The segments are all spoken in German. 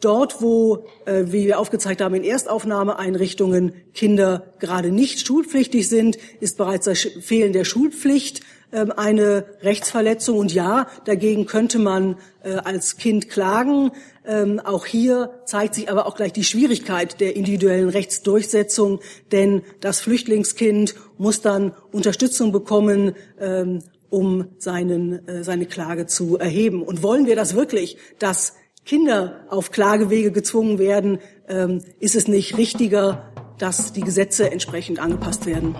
dort, wo, äh, wie wir aufgezeigt haben, in Erstaufnahmeeinrichtungen Kinder gerade nicht schulpflichtig sind, ist bereits das Fehlen der Schulpflicht ähm, eine Rechtsverletzung. Und ja, dagegen könnte man äh, als Kind klagen. Ähm, auch hier zeigt sich aber auch gleich die Schwierigkeit der individuellen Rechtsdurchsetzung, denn das Flüchtlingskind muss dann Unterstützung bekommen, ähm, um seinen, äh, seine Klage zu erheben. Und wollen wir das wirklich, dass Kinder auf Klagewege gezwungen werden, ähm, ist es nicht richtiger, dass die Gesetze entsprechend angepasst werden.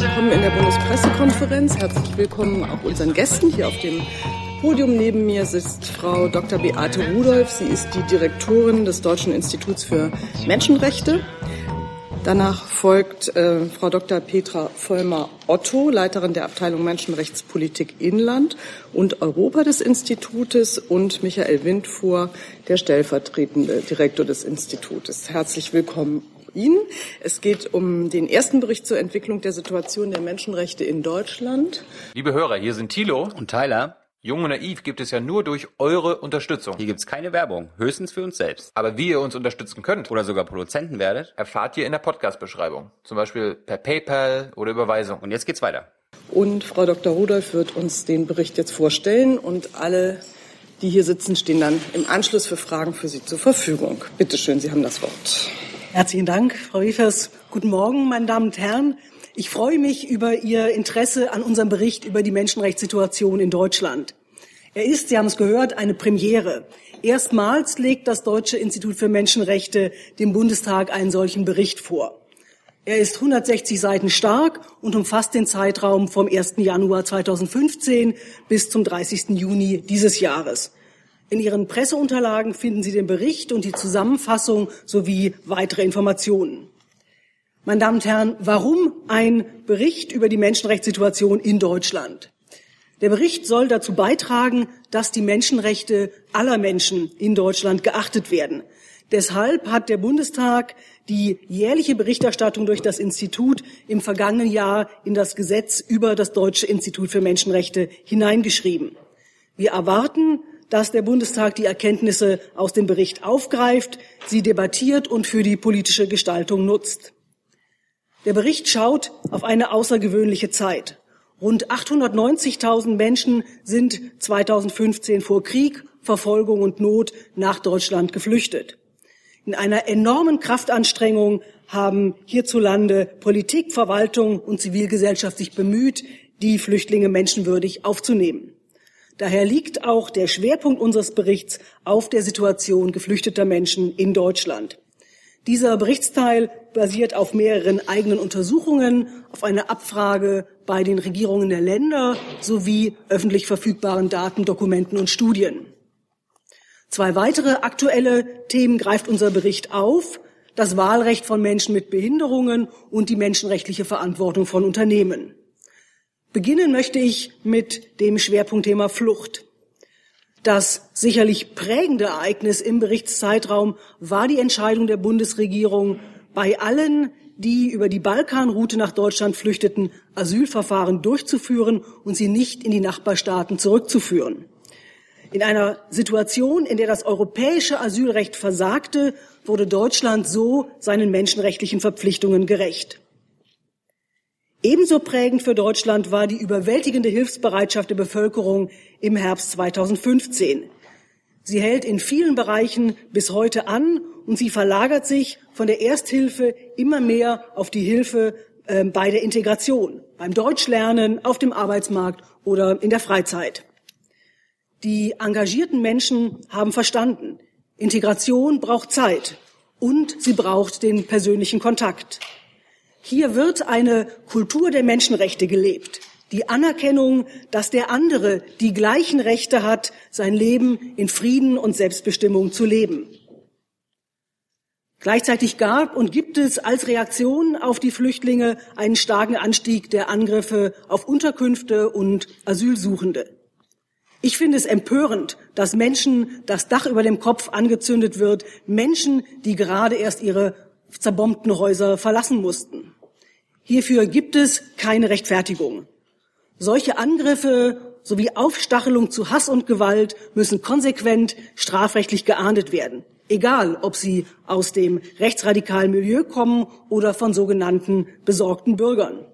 Willkommen in der Bundespressekonferenz. Herzlich willkommen auch unseren Gästen. Hier auf dem Podium neben mir sitzt Frau Dr. Beate Rudolph. Sie ist die Direktorin des Deutschen Instituts für Menschenrechte. Danach folgt äh, Frau Dr. Petra Vollmer-Otto, Leiterin der Abteilung Menschenrechtspolitik Inland und Europa des Institutes und Michael Windfuhr, der stellvertretende Direktor des Institutes. Herzlich willkommen Ihnen. Es geht um den ersten Bericht zur Entwicklung der Situation der Menschenrechte in Deutschland. Liebe Hörer, hier sind Thilo und Tyler. Jung und naiv gibt es ja nur durch eure Unterstützung. Hier gibt es keine Werbung, höchstens für uns selbst. Aber wie ihr uns unterstützen könnt oder sogar Produzenten werdet, erfahrt ihr in der Podcast-Beschreibung. Zum Beispiel per PayPal oder Überweisung. Und jetzt geht's weiter. Und Frau Dr. Rudolph wird uns den Bericht jetzt vorstellen und alle, die hier sitzen, stehen dann im Anschluss für Fragen für Sie zur Verfügung. Bitte schön, Sie haben das Wort. Herzlichen Dank, Frau Wiefers. Guten Morgen, meine Damen und Herren. Ich freue mich über Ihr Interesse an unserem Bericht über die Menschenrechtssituation in Deutschland. Er ist, Sie haben es gehört, eine Premiere. Erstmals legt das Deutsche Institut für Menschenrechte dem Bundestag einen solchen Bericht vor. Er ist 160 Seiten stark und umfasst den Zeitraum vom 1. Januar 2015 bis zum 30. Juni dieses Jahres. In Ihren Presseunterlagen finden Sie den Bericht und die Zusammenfassung sowie weitere Informationen. Meine Damen und Herren, warum ein Bericht über die Menschenrechtssituation in Deutschland? Der Bericht soll dazu beitragen, dass die Menschenrechte aller Menschen in Deutschland geachtet werden. Deshalb hat der Bundestag die jährliche Berichterstattung durch das Institut im vergangenen Jahr in das Gesetz über das Deutsche Institut für Menschenrechte hineingeschrieben. Wir erwarten, dass der Bundestag die Erkenntnisse aus dem Bericht aufgreift, sie debattiert und für die politische Gestaltung nutzt. Der Bericht schaut auf eine außergewöhnliche Zeit. Rund 890.000 Menschen sind 2015 vor Krieg, Verfolgung und Not nach Deutschland geflüchtet. In einer enormen Kraftanstrengung haben hierzulande Politik, Verwaltung und Zivilgesellschaft sich bemüht, die Flüchtlinge menschenwürdig aufzunehmen. Daher liegt auch der Schwerpunkt unseres Berichts auf der Situation geflüchteter Menschen in Deutschland. Dieser Berichtsteil basiert auf mehreren eigenen Untersuchungen, auf einer Abfrage bei den Regierungen der Länder sowie öffentlich verfügbaren Daten, Dokumenten und Studien. Zwei weitere aktuelle Themen greift unser Bericht auf. Das Wahlrecht von Menschen mit Behinderungen und die menschenrechtliche Verantwortung von Unternehmen. Beginnen möchte ich mit dem Schwerpunktthema Flucht. Das sicherlich prägende Ereignis im Berichtszeitraum war die Entscheidung der Bundesregierung, bei allen, die über die Balkanroute nach Deutschland flüchteten, Asylverfahren durchzuführen und sie nicht in die Nachbarstaaten zurückzuführen. In einer Situation, in der das europäische Asylrecht versagte, wurde Deutschland so seinen menschenrechtlichen Verpflichtungen gerecht. Ebenso prägend für Deutschland war die überwältigende Hilfsbereitschaft der Bevölkerung im Herbst 2015. Sie hält in vielen Bereichen bis heute an und sie verlagert sich von der Ersthilfe immer mehr auf die Hilfe äh, bei der Integration, beim Deutschlernen, auf dem Arbeitsmarkt oder in der Freizeit. Die engagierten Menschen haben verstanden, Integration braucht Zeit und sie braucht den persönlichen Kontakt. Hier wird eine Kultur der Menschenrechte gelebt. Die Anerkennung, dass der andere die gleichen Rechte hat, sein Leben in Frieden und Selbstbestimmung zu leben. Gleichzeitig gab und gibt es als Reaktion auf die Flüchtlinge einen starken Anstieg der Angriffe auf Unterkünfte und Asylsuchende. Ich finde es empörend, dass Menschen das Dach über dem Kopf angezündet wird, Menschen, die gerade erst ihre zerbombten Häuser verlassen mussten. Hierfür gibt es keine Rechtfertigung. Solche Angriffe sowie Aufstachelung zu Hass und Gewalt müssen konsequent strafrechtlich geahndet werden, egal ob sie aus dem rechtsradikalen Milieu kommen oder von sogenannten besorgten Bürgern.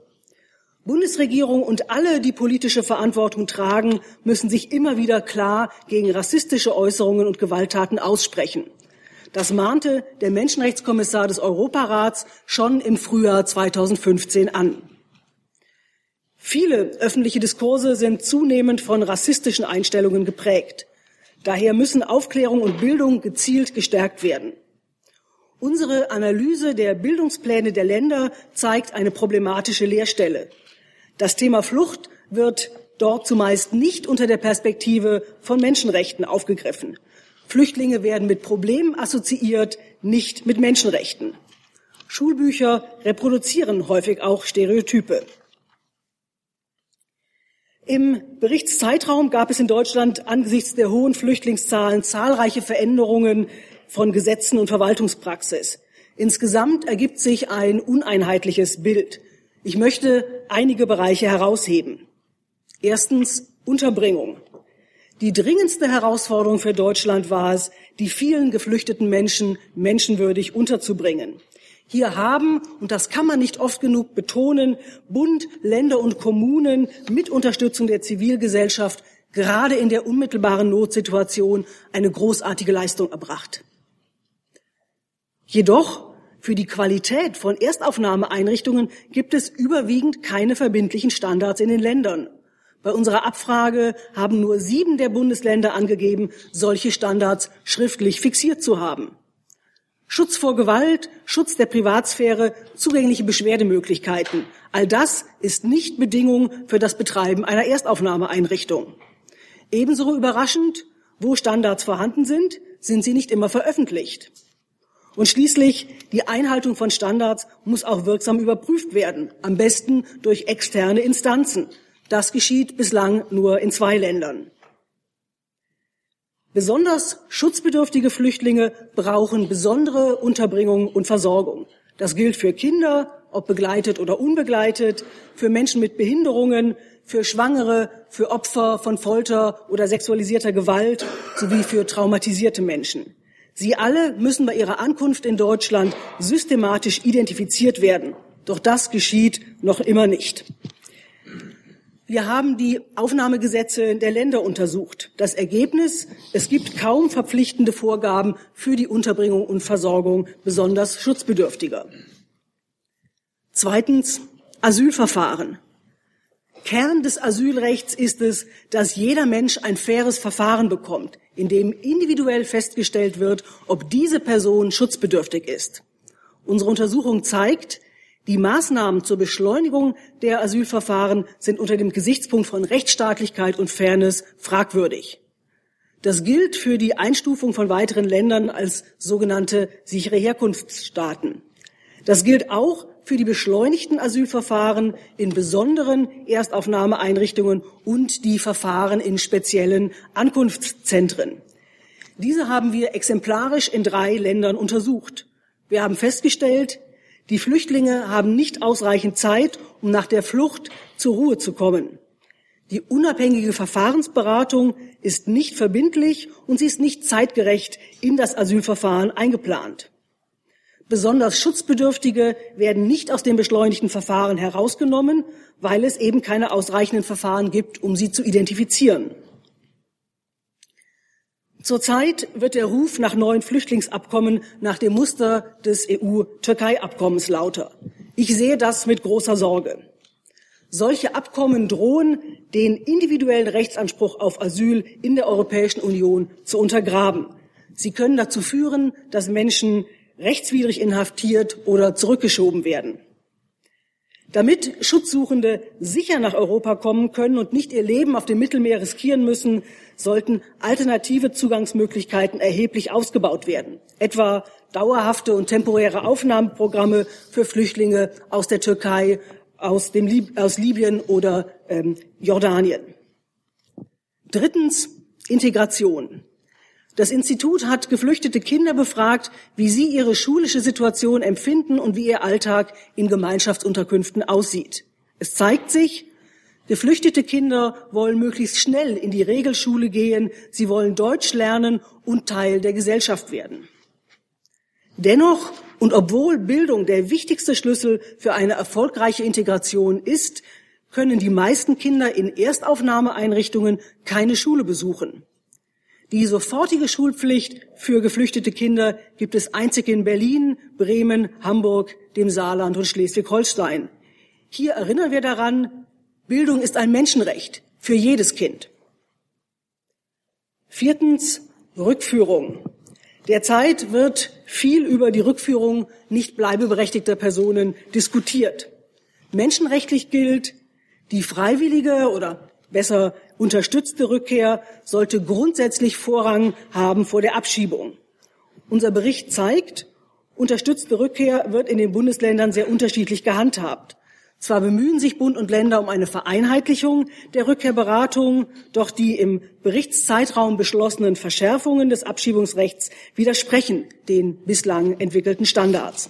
Bundesregierung und alle, die politische Verantwortung tragen, müssen sich immer wieder klar gegen rassistische Äußerungen und Gewalttaten aussprechen. Das mahnte der Menschenrechtskommissar des Europarats schon im Frühjahr 2015 an. Viele öffentliche Diskurse sind zunehmend von rassistischen Einstellungen geprägt. Daher müssen Aufklärung und Bildung gezielt gestärkt werden. Unsere Analyse der Bildungspläne der Länder zeigt eine problematische Leerstelle. Das Thema Flucht wird dort zumeist nicht unter der Perspektive von Menschenrechten aufgegriffen. Flüchtlinge werden mit Problemen assoziiert, nicht mit Menschenrechten. Schulbücher reproduzieren häufig auch Stereotype. Im Berichtszeitraum gab es in Deutschland angesichts der hohen Flüchtlingszahlen zahlreiche Veränderungen von Gesetzen und Verwaltungspraxis. Insgesamt ergibt sich ein uneinheitliches Bild. Ich möchte einige Bereiche herausheben. Erstens Unterbringung. Die dringendste Herausforderung für Deutschland war es, die vielen geflüchteten Menschen menschenwürdig unterzubringen. Hier haben, und das kann man nicht oft genug betonen, Bund, Länder und Kommunen mit Unterstützung der Zivilgesellschaft gerade in der unmittelbaren Notsituation eine großartige Leistung erbracht. Jedoch für die Qualität von Erstaufnahmeeinrichtungen gibt es überwiegend keine verbindlichen Standards in den Ländern. Bei unserer Abfrage haben nur sieben der Bundesländer angegeben, solche Standards schriftlich fixiert zu haben. Schutz vor Gewalt, Schutz der Privatsphäre, zugängliche Beschwerdemöglichkeiten. All das ist nicht Bedingung für das Betreiben einer Erstaufnahmeeinrichtung. Ebenso überraschend, wo Standards vorhanden sind, sind sie nicht immer veröffentlicht. Und schließlich, die Einhaltung von Standards muss auch wirksam überprüft werden, am besten durch externe Instanzen. Das geschieht bislang nur in zwei Ländern. Besonders schutzbedürftige Flüchtlinge brauchen besondere Unterbringung und Versorgung. Das gilt für Kinder, ob begleitet oder unbegleitet, für Menschen mit Behinderungen, für Schwangere, für Opfer von Folter oder sexualisierter Gewalt sowie für traumatisierte Menschen. Sie alle müssen bei ihrer Ankunft in Deutschland systematisch identifiziert werden. Doch das geschieht noch immer nicht. Wir haben die Aufnahmegesetze der Länder untersucht. Das Ergebnis, es gibt kaum verpflichtende Vorgaben für die Unterbringung und Versorgung besonders Schutzbedürftiger. Zweitens, Asylverfahren. Kern des Asylrechts ist es, dass jeder Mensch ein faires Verfahren bekommt, in dem individuell festgestellt wird, ob diese Person schutzbedürftig ist. Unsere Untersuchung zeigt, die Maßnahmen zur Beschleunigung der Asylverfahren sind unter dem Gesichtspunkt von Rechtsstaatlichkeit und Fairness fragwürdig. Das gilt für die Einstufung von weiteren Ländern als sogenannte sichere Herkunftsstaaten. Das gilt auch für die beschleunigten Asylverfahren in besonderen Erstaufnahmeeinrichtungen und die Verfahren in speziellen Ankunftszentren. Diese haben wir exemplarisch in drei Ländern untersucht. Wir haben festgestellt, die Flüchtlinge haben nicht ausreichend Zeit, um nach der Flucht zur Ruhe zu kommen. Die unabhängige Verfahrensberatung ist nicht verbindlich und sie ist nicht zeitgerecht in das Asylverfahren eingeplant. Besonders Schutzbedürftige werden nicht aus dem beschleunigten Verfahren herausgenommen, weil es eben keine ausreichenden Verfahren gibt, um sie zu identifizieren. Zurzeit wird der Ruf nach neuen Flüchtlingsabkommen nach dem Muster des EU-Türkei-Abkommens lauter. Ich sehe das mit großer Sorge. Solche Abkommen drohen, den individuellen Rechtsanspruch auf Asyl in der Europäischen Union zu untergraben. Sie können dazu führen, dass Menschen rechtswidrig inhaftiert oder zurückgeschoben werden. Damit Schutzsuchende sicher nach Europa kommen können und nicht ihr Leben auf dem Mittelmeer riskieren müssen, sollten alternative Zugangsmöglichkeiten erheblich ausgebaut werden, etwa dauerhafte und temporäre Aufnahmeprogramme für Flüchtlinge aus der Türkei, aus, dem Lib aus Libyen oder ähm, Jordanien. Drittens Integration. Das Institut hat geflüchtete Kinder befragt, wie sie ihre schulische Situation empfinden und wie ihr Alltag in Gemeinschaftsunterkünften aussieht. Es zeigt sich, Geflüchtete Kinder wollen möglichst schnell in die Regelschule gehen, sie wollen Deutsch lernen und Teil der Gesellschaft werden. Dennoch und obwohl Bildung der wichtigste Schlüssel für eine erfolgreiche Integration ist, können die meisten Kinder in Erstaufnahmeeinrichtungen keine Schule besuchen. Die sofortige Schulpflicht für geflüchtete Kinder gibt es einzig in Berlin, Bremen, Hamburg, dem Saarland und Schleswig-Holstein. Hier erinnern wir daran, Bildung ist ein Menschenrecht für jedes Kind. Viertens, Rückführung. Derzeit wird viel über die Rückführung nicht bleibeberechtigter Personen diskutiert. Menschenrechtlich gilt, die freiwillige oder besser unterstützte Rückkehr sollte grundsätzlich Vorrang haben vor der Abschiebung. Unser Bericht zeigt, unterstützte Rückkehr wird in den Bundesländern sehr unterschiedlich gehandhabt. Zwar bemühen sich Bund und Länder um eine Vereinheitlichung der Rückkehrberatung, doch die im Berichtszeitraum beschlossenen Verschärfungen des Abschiebungsrechts widersprechen den bislang entwickelten Standards.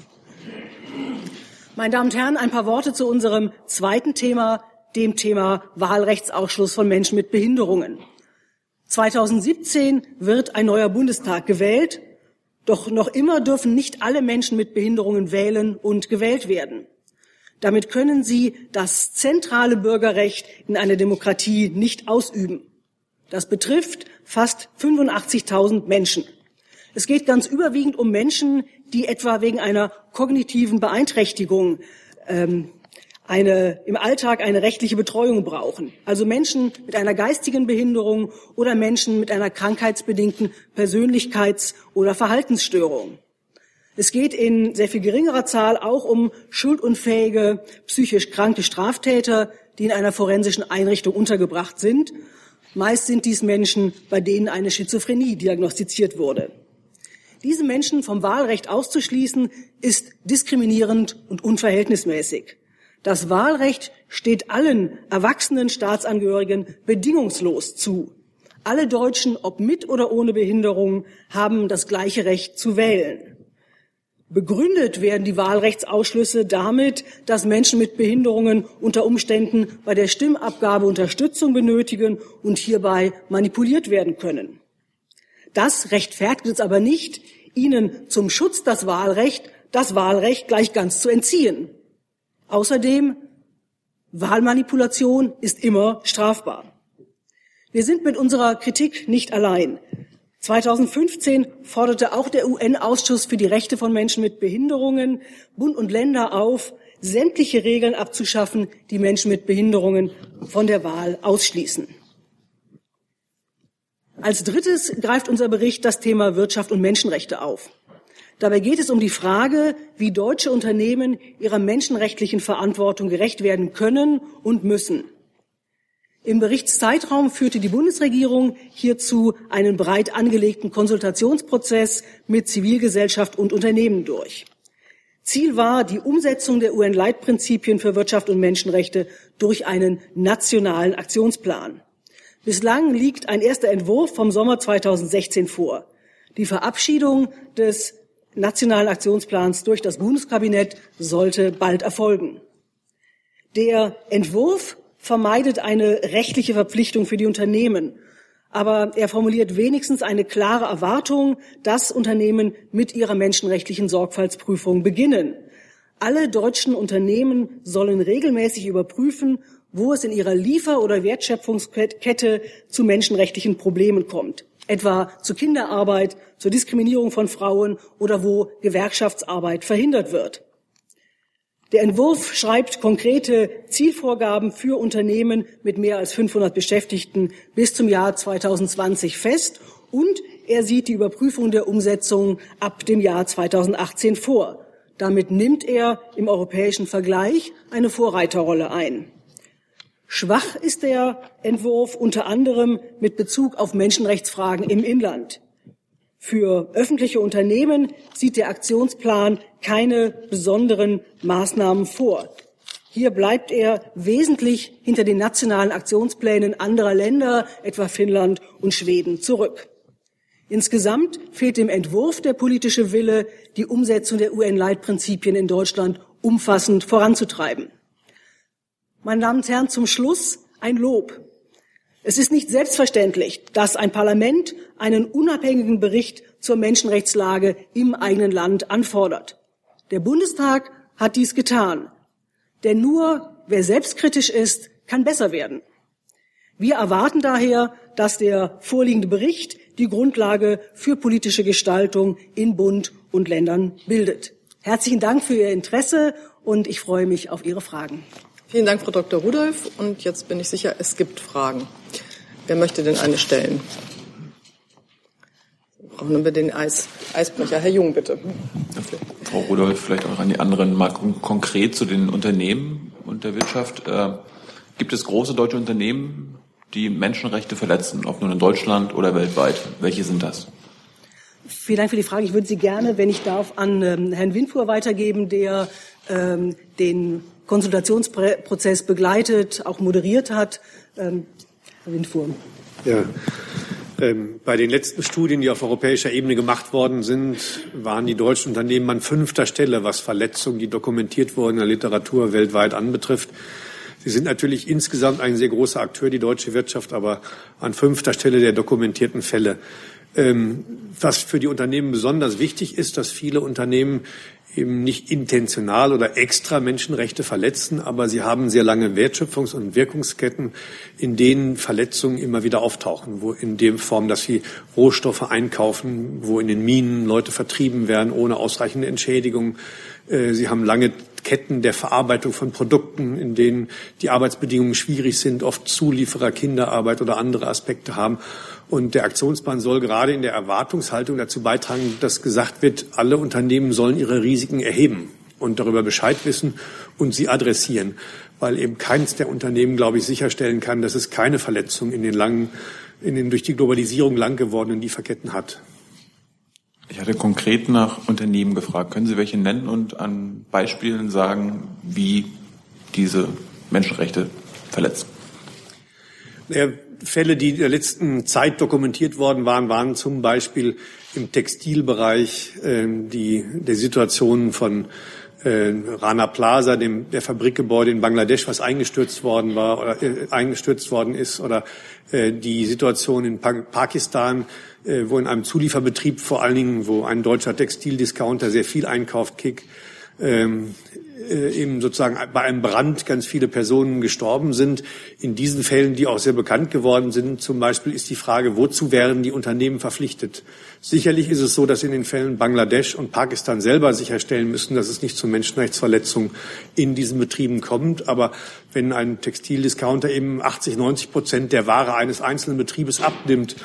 Meine Damen und Herren, ein paar Worte zu unserem zweiten Thema, dem Thema Wahlrechtsausschluss von Menschen mit Behinderungen. 2017 wird ein neuer Bundestag gewählt, doch noch immer dürfen nicht alle Menschen mit Behinderungen wählen und gewählt werden. Damit können sie das zentrale Bürgerrecht in einer Demokratie nicht ausüben. Das betrifft fast 85.000 Menschen. Es geht ganz überwiegend um Menschen, die etwa wegen einer kognitiven Beeinträchtigung ähm, eine, im Alltag eine rechtliche Betreuung brauchen. Also Menschen mit einer geistigen Behinderung oder Menschen mit einer krankheitsbedingten Persönlichkeits- oder Verhaltensstörung. Es geht in sehr viel geringerer Zahl auch um schuldunfähige, psychisch kranke Straftäter, die in einer forensischen Einrichtung untergebracht sind. Meist sind dies Menschen, bei denen eine Schizophrenie diagnostiziert wurde. Diese Menschen vom Wahlrecht auszuschließen, ist diskriminierend und unverhältnismäßig. Das Wahlrecht steht allen erwachsenen Staatsangehörigen bedingungslos zu. Alle Deutschen, ob mit oder ohne Behinderung, haben das gleiche Recht zu wählen. Begründet werden die Wahlrechtsausschlüsse damit, dass Menschen mit Behinderungen unter Umständen bei der Stimmabgabe Unterstützung benötigen und hierbei manipuliert werden können. Das rechtfertigt es aber nicht, ihnen zum Schutz das Wahlrecht, das Wahlrecht gleich ganz zu entziehen. Außerdem, Wahlmanipulation ist immer strafbar. Wir sind mit unserer Kritik nicht allein. 2015 forderte auch der UN-Ausschuss für die Rechte von Menschen mit Behinderungen Bund und Länder auf, sämtliche Regeln abzuschaffen, die Menschen mit Behinderungen von der Wahl ausschließen. Als drittes greift unser Bericht das Thema Wirtschaft und Menschenrechte auf. Dabei geht es um die Frage, wie deutsche Unternehmen ihrer menschenrechtlichen Verantwortung gerecht werden können und müssen. Im Berichtszeitraum führte die Bundesregierung hierzu einen breit angelegten Konsultationsprozess mit Zivilgesellschaft und Unternehmen durch. Ziel war die Umsetzung der UN-Leitprinzipien für Wirtschaft und Menschenrechte durch einen nationalen Aktionsplan. Bislang liegt ein erster Entwurf vom Sommer 2016 vor. Die Verabschiedung des nationalen Aktionsplans durch das Bundeskabinett sollte bald erfolgen. Der Entwurf vermeidet eine rechtliche Verpflichtung für die Unternehmen, aber er formuliert wenigstens eine klare Erwartung, dass Unternehmen mit ihrer menschenrechtlichen Sorgfaltsprüfung beginnen. Alle deutschen Unternehmen sollen regelmäßig überprüfen, wo es in ihrer Liefer- oder Wertschöpfungskette zu menschenrechtlichen Problemen kommt etwa zu Kinderarbeit, zur Diskriminierung von Frauen oder wo Gewerkschaftsarbeit verhindert wird. Der Entwurf schreibt konkrete Zielvorgaben für Unternehmen mit mehr als 500 Beschäftigten bis zum Jahr 2020 fest und er sieht die Überprüfung der Umsetzung ab dem Jahr 2018 vor. Damit nimmt er im europäischen Vergleich eine Vorreiterrolle ein. Schwach ist der Entwurf unter anderem mit Bezug auf Menschenrechtsfragen im Inland. Für öffentliche Unternehmen sieht der Aktionsplan keine besonderen Maßnahmen vor. Hier bleibt er wesentlich hinter den nationalen Aktionsplänen anderer Länder, etwa Finnland und Schweden, zurück. Insgesamt fehlt dem Entwurf der politische Wille, die Umsetzung der UN-Leitprinzipien in Deutschland umfassend voranzutreiben. Meine Damen und Herren, zum Schluss ein Lob. Es ist nicht selbstverständlich, dass ein Parlament einen unabhängigen Bericht zur Menschenrechtslage im eigenen Land anfordert. Der Bundestag hat dies getan. Denn nur wer selbstkritisch ist, kann besser werden. Wir erwarten daher, dass der vorliegende Bericht die Grundlage für politische Gestaltung in Bund und Ländern bildet. Herzlichen Dank für Ihr Interesse und ich freue mich auf Ihre Fragen. Vielen Dank, Frau Dr. Rudolph. Und jetzt bin ich sicher, es gibt Fragen. Wer möchte denn eine stellen? Brauchen wir den Eis, Eisbrecher. Herr Jung, bitte. Frau Rudolph, vielleicht auch an die anderen mal konkret zu den Unternehmen und der Wirtschaft. Äh, gibt es große deutsche Unternehmen, die Menschenrechte verletzen, ob nun in Deutschland oder weltweit? Welche sind das? Vielen Dank für die Frage. Ich würde sie gerne, wenn ich darf, an ähm, Herrn Winfuhr weitergeben, der ähm, den Konsultationsprozess begleitet, auch moderiert hat. Ähm, Herr Winfuhr. Ja. Ähm, bei den letzten Studien, die auf europäischer Ebene gemacht worden sind, waren die deutschen Unternehmen an fünfter Stelle, was Verletzungen, die dokumentiert wurden in der Literatur weltweit anbetrifft. Sie sind natürlich insgesamt ein sehr großer Akteur, die deutsche Wirtschaft, aber an fünfter Stelle der dokumentierten Fälle. Ähm, was für die Unternehmen besonders wichtig ist, dass viele Unternehmen eben nicht intentional oder extra Menschenrechte verletzen, aber sie haben sehr lange Wertschöpfungs- und Wirkungsketten, in denen Verletzungen immer wieder auftauchen, wo in dem Form, dass sie Rohstoffe einkaufen, wo in den Minen Leute vertrieben werden ohne ausreichende Entschädigung. Äh, sie haben lange Ketten der Verarbeitung von Produkten, in denen die Arbeitsbedingungen schwierig sind, oft Zulieferer, Kinderarbeit oder andere Aspekte haben. Und der Aktionsplan soll gerade in der Erwartungshaltung dazu beitragen, dass gesagt wird, alle Unternehmen sollen ihre Risiken erheben und darüber Bescheid wissen und sie adressieren, weil eben keines der Unternehmen, glaube ich, sicherstellen kann, dass es keine Verletzung in den langen, in den durch die Globalisierung lang gewordenen Lieferketten hat. Ich hatte konkret nach Unternehmen gefragt. Können Sie welche nennen und an Beispielen sagen, wie diese Menschenrechte verletzen? Fälle, die in der letzten Zeit dokumentiert worden waren, waren zum Beispiel im Textilbereich äh, die der Situation von äh, Rana Plaza, dem der Fabrikgebäude in Bangladesch, was eingestürzt worden war oder äh, eingestürzt worden ist, oder äh, die Situation in pa Pakistan, äh, wo in einem Zulieferbetrieb vor allen Dingen, wo ein deutscher Textildiscounter sehr viel einkauft, Kick, ähm, äh, eben sozusagen bei einem Brand ganz viele Personen gestorben sind. In diesen Fällen, die auch sehr bekannt geworden sind, zum Beispiel ist die Frage, wozu werden die Unternehmen verpflichtet? Sicherlich ist es so, dass in den Fällen Bangladesch und Pakistan selber sicherstellen müssen, dass es nicht zu Menschenrechtsverletzungen in diesen Betrieben kommt. Aber wenn ein Textildiscounter eben 80, 90 Prozent der Ware eines einzelnen Betriebes abnimmt,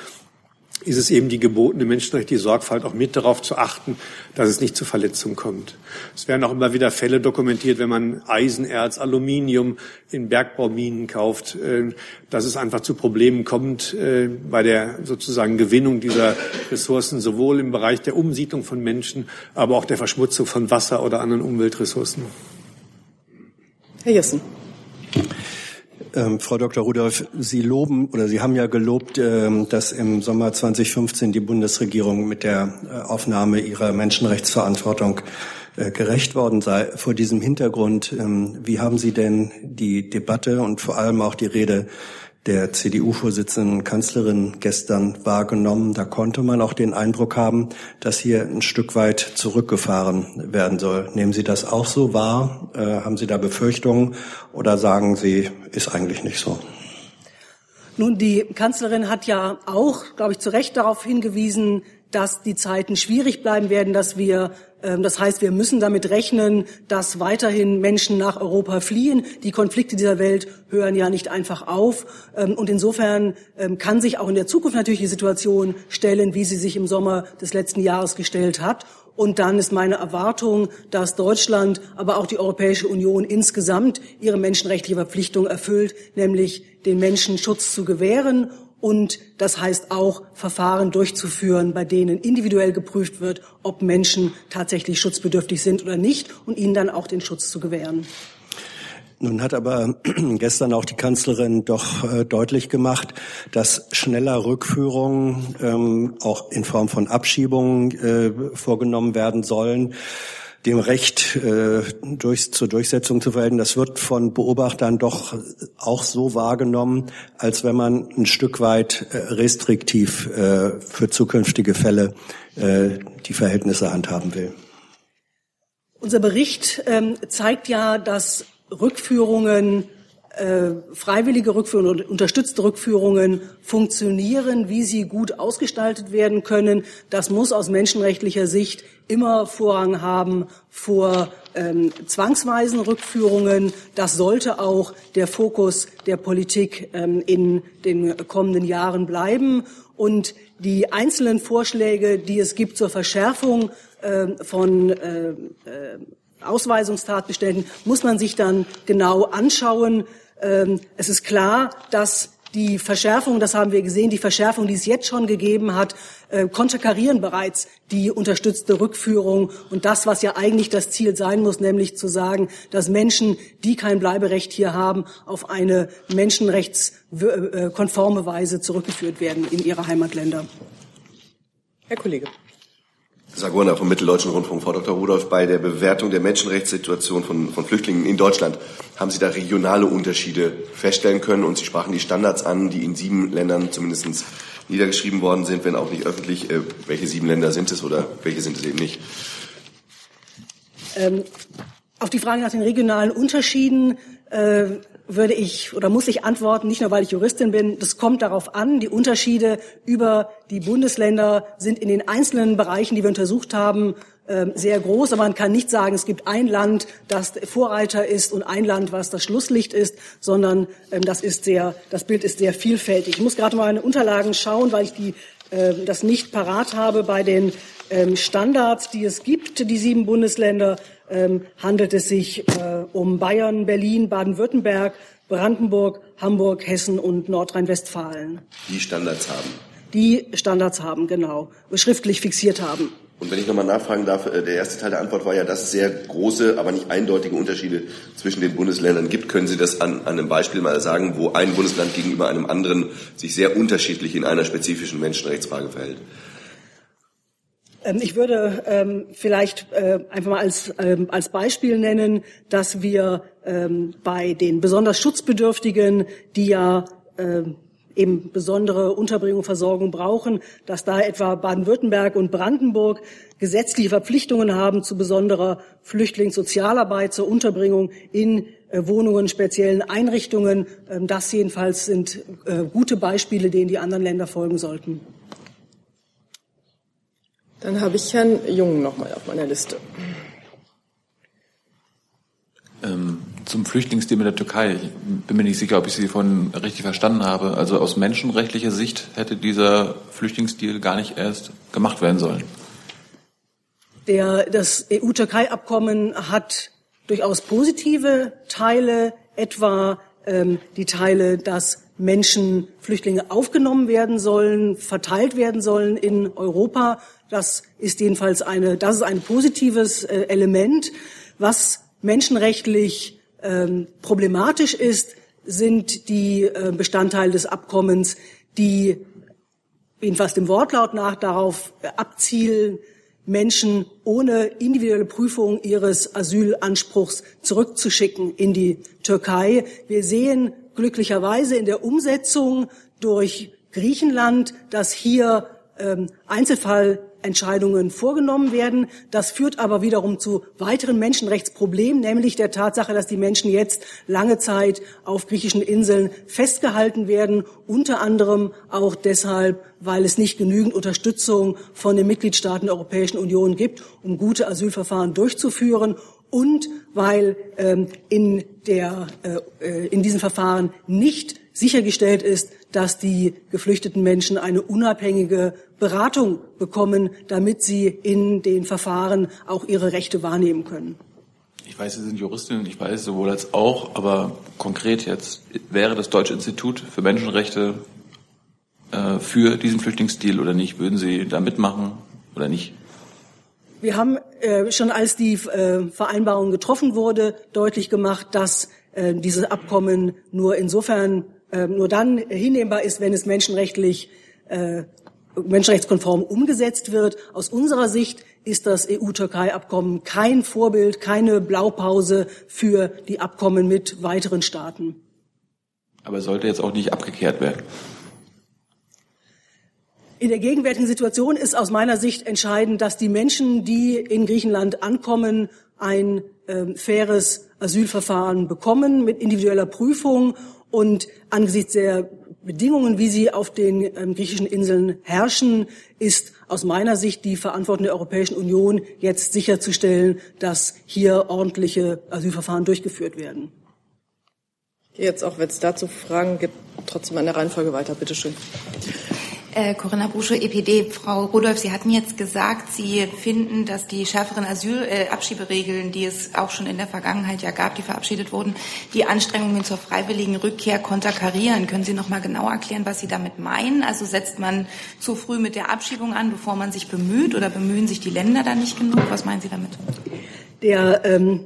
ist es eben die gebotene menschenrechtliche Sorgfalt, auch mit darauf zu achten, dass es nicht zu Verletzungen kommt. Es werden auch immer wieder Fälle dokumentiert, wenn man Eisenerz, Aluminium in Bergbauminen kauft, äh, dass es einfach zu Problemen kommt äh, bei der sozusagen Gewinnung dieser Ressourcen, sowohl im Bereich der Umsiedlung von Menschen, aber auch der Verschmutzung von Wasser oder anderen Umweltressourcen. Herr Jessen. Ähm, Frau Dr. Rudolph, Sie loben oder Sie haben ja gelobt, ähm, dass im Sommer 2015 die Bundesregierung mit der äh, Aufnahme ihrer Menschenrechtsverantwortung äh, gerecht worden sei. Vor diesem Hintergrund, ähm, wie haben Sie denn die Debatte und vor allem auch die Rede der CDU-Vorsitzenden Kanzlerin gestern wahrgenommen. Da konnte man auch den Eindruck haben, dass hier ein Stück weit zurückgefahren werden soll. Nehmen Sie das auch so wahr? Äh, haben Sie da Befürchtungen oder sagen Sie, ist eigentlich nicht so? Nun, die Kanzlerin hat ja auch, glaube ich, zu Recht darauf hingewiesen, dass die Zeiten schwierig bleiben werden, dass wir ähm, das heißt, wir müssen damit rechnen, dass weiterhin Menschen nach Europa fliehen. Die Konflikte dieser Welt hören ja nicht einfach auf. Ähm, und insofern ähm, kann sich auch in der Zukunft natürlich die Situation stellen, wie sie sich im Sommer des letzten Jahres gestellt hat. Und dann ist meine Erwartung, dass Deutschland, aber auch die Europäische Union insgesamt ihre menschenrechtliche Verpflichtung erfüllt, nämlich den Menschen Schutz zu gewähren und das heißt auch, Verfahren durchzuführen, bei denen individuell geprüft wird, ob Menschen tatsächlich schutzbedürftig sind oder nicht und ihnen dann auch den Schutz zu gewähren. Nun hat aber gestern auch die Kanzlerin doch äh, deutlich gemacht, dass schneller Rückführungen ähm, auch in Form von Abschiebungen äh, vorgenommen werden sollen. Dem Recht äh, durch, zur Durchsetzung zu verhelfen. Das wird von Beobachtern doch auch so wahrgenommen, als wenn man ein Stück weit äh, restriktiv äh, für zukünftige Fälle äh, die Verhältnisse handhaben will. Unser Bericht ähm, zeigt ja, dass Rückführungen äh, freiwillige Rückführungen und unterstützte Rückführungen funktionieren, wie sie gut ausgestaltet werden können. Das muss aus menschenrechtlicher Sicht immer Vorrang haben vor ähm, zwangsweisen Rückführungen. Das sollte auch der Fokus der Politik ähm, in den kommenden Jahren bleiben. Und die einzelnen Vorschläge, die es gibt zur Verschärfung äh, von äh, äh Ausweisungstatbeständen, muss man sich dann genau anschauen. Ähm, es ist klar, dass die Verschärfung, das haben wir gesehen, die Verschärfung, die es jetzt schon gegeben hat, äh, konterkarieren bereits die unterstützte Rückführung und das, was ja eigentlich das Ziel sein muss, nämlich zu sagen, dass Menschen, die kein Bleiberecht hier haben, auf eine menschenrechtskonforme Weise zurückgeführt werden in ihre Heimatländer. Herr Kollege. Sagurna vom Mitteldeutschen Rundfunk. Frau Dr. Rudolph, bei der Bewertung der Menschenrechtssituation von, von Flüchtlingen in Deutschland haben Sie da regionale Unterschiede feststellen können und Sie sprachen die Standards an, die in sieben Ländern zumindest niedergeschrieben worden sind, wenn auch nicht öffentlich. Äh, welche sieben Länder sind es oder welche sind es eben nicht? Ähm, auf die Frage nach den regionalen Unterschieden äh, würde ich oder muss ich antworten, nicht nur weil ich Juristin bin, das kommt darauf an. Die Unterschiede über die Bundesländer sind in den einzelnen Bereichen, die wir untersucht haben, ähm, sehr groß. Aber man kann nicht sagen, es gibt ein Land, das Vorreiter ist und ein Land, was das Schlusslicht ist, sondern ähm, das ist sehr, das Bild ist sehr vielfältig. Ich muss gerade mal meine Unterlagen schauen, weil ich die, das nicht parat habe bei den Standards, die es gibt, die sieben Bundesländer ähm, handelt es sich äh, um Bayern, Berlin, Baden-Württemberg, Brandenburg, Hamburg, Hessen und Nordrhein-Westfalen. Die Standards haben. Die Standards haben, genau, schriftlich fixiert haben. Und wenn ich nochmal nachfragen darf, äh, der erste Teil der Antwort war ja, dass es sehr große, aber nicht eindeutige Unterschiede zwischen den Bundesländern gibt. Können Sie das an, an einem Beispiel mal sagen, wo ein Bundesland gegenüber einem anderen sich sehr unterschiedlich in einer spezifischen Menschenrechtsfrage verhält? Ähm, ich würde ähm, vielleicht äh, einfach mal als, ähm, als Beispiel nennen, dass wir ähm, bei den besonders Schutzbedürftigen, die ja ähm, eben besondere Unterbringung, Versorgung brauchen, dass da etwa Baden-Württemberg und Brandenburg gesetzliche Verpflichtungen haben zu besonderer Flüchtlingssozialarbeit, zur Unterbringung in äh, Wohnungen, speziellen Einrichtungen. Ähm, das jedenfalls sind äh, gute Beispiele, denen die anderen Länder folgen sollten. Dann habe ich Herrn Jung noch mal auf meiner Liste. Ähm, zum Flüchtlingsthema der Türkei. Ich bin mir nicht sicher, ob ich Sie vorhin richtig verstanden habe. Also aus menschenrechtlicher Sicht hätte dieser Flüchtlingsdeal gar nicht erst gemacht werden sollen. Der, das EU-Türkei-Abkommen hat durchaus positive Teile, etwa ähm, die Teile, dass Menschen, Flüchtlinge aufgenommen werden sollen, verteilt werden sollen in Europa. Das ist jedenfalls eine, das ist ein positives äh, Element. Was menschenrechtlich ähm, problematisch ist, sind die äh, Bestandteile des Abkommens, die jedenfalls dem Wortlaut nach darauf abzielen, Menschen ohne individuelle Prüfung ihres Asylanspruchs zurückzuschicken in die Türkei. Wir sehen glücklicherweise in der Umsetzung durch Griechenland, dass hier ähm, Einzelfall Entscheidungen vorgenommen werden. Das führt aber wiederum zu weiteren Menschenrechtsproblemen, nämlich der Tatsache, dass die Menschen jetzt lange Zeit auf griechischen Inseln festgehalten werden, unter anderem auch deshalb, weil es nicht genügend Unterstützung von den Mitgliedstaaten der Europäischen Union gibt, um gute Asylverfahren durchzuführen und weil ähm, in, der, äh, äh in diesen Verfahren nicht sichergestellt ist, dass die geflüchteten Menschen eine unabhängige Beratung bekommen, damit sie in den Verfahren auch ihre Rechte wahrnehmen können. Ich weiß, Sie sind Juristin, ich weiß sowohl als auch, aber konkret jetzt, wäre das Deutsche Institut für Menschenrechte äh, für diesen Flüchtlingsdeal oder nicht? Würden Sie da mitmachen oder nicht? Wir haben äh, schon als die äh, Vereinbarung getroffen wurde, deutlich gemacht, dass äh, dieses Abkommen nur insofern nur dann hinnehmbar ist, wenn es menschenrechtlich äh, menschenrechtskonform umgesetzt wird. Aus unserer Sicht ist das EU-Türkei-Abkommen kein Vorbild, keine Blaupause für die Abkommen mit weiteren Staaten. Aber sollte jetzt auch nicht abgekehrt werden. In der gegenwärtigen Situation ist aus meiner Sicht entscheidend, dass die Menschen, die in Griechenland ankommen, ein äh, faires Asylverfahren bekommen mit individueller Prüfung und angesichts der Bedingungen, wie sie auf den ähm, griechischen Inseln herrschen, ist aus meiner Sicht die Verantwortung der Europäischen Union jetzt sicherzustellen, dass hier ordentliche Asylverfahren durchgeführt werden. Jetzt, auch wenn es dazu Fragen gibt, trotzdem an der Reihenfolge weiter. Bitte schön. Äh, Corinna Busche, EPD. Frau Rudolph, Sie hatten jetzt gesagt, Sie finden, dass die schärferen Asylabschieberegeln, äh, die es auch schon in der Vergangenheit ja gab, die verabschiedet wurden, die Anstrengungen zur freiwilligen Rückkehr konterkarieren. Können Sie noch mal genau erklären, was Sie damit meinen? Also setzt man zu früh mit der Abschiebung an, bevor man sich bemüht, oder bemühen sich die Länder da nicht genug? Was meinen Sie damit? Der, ähm,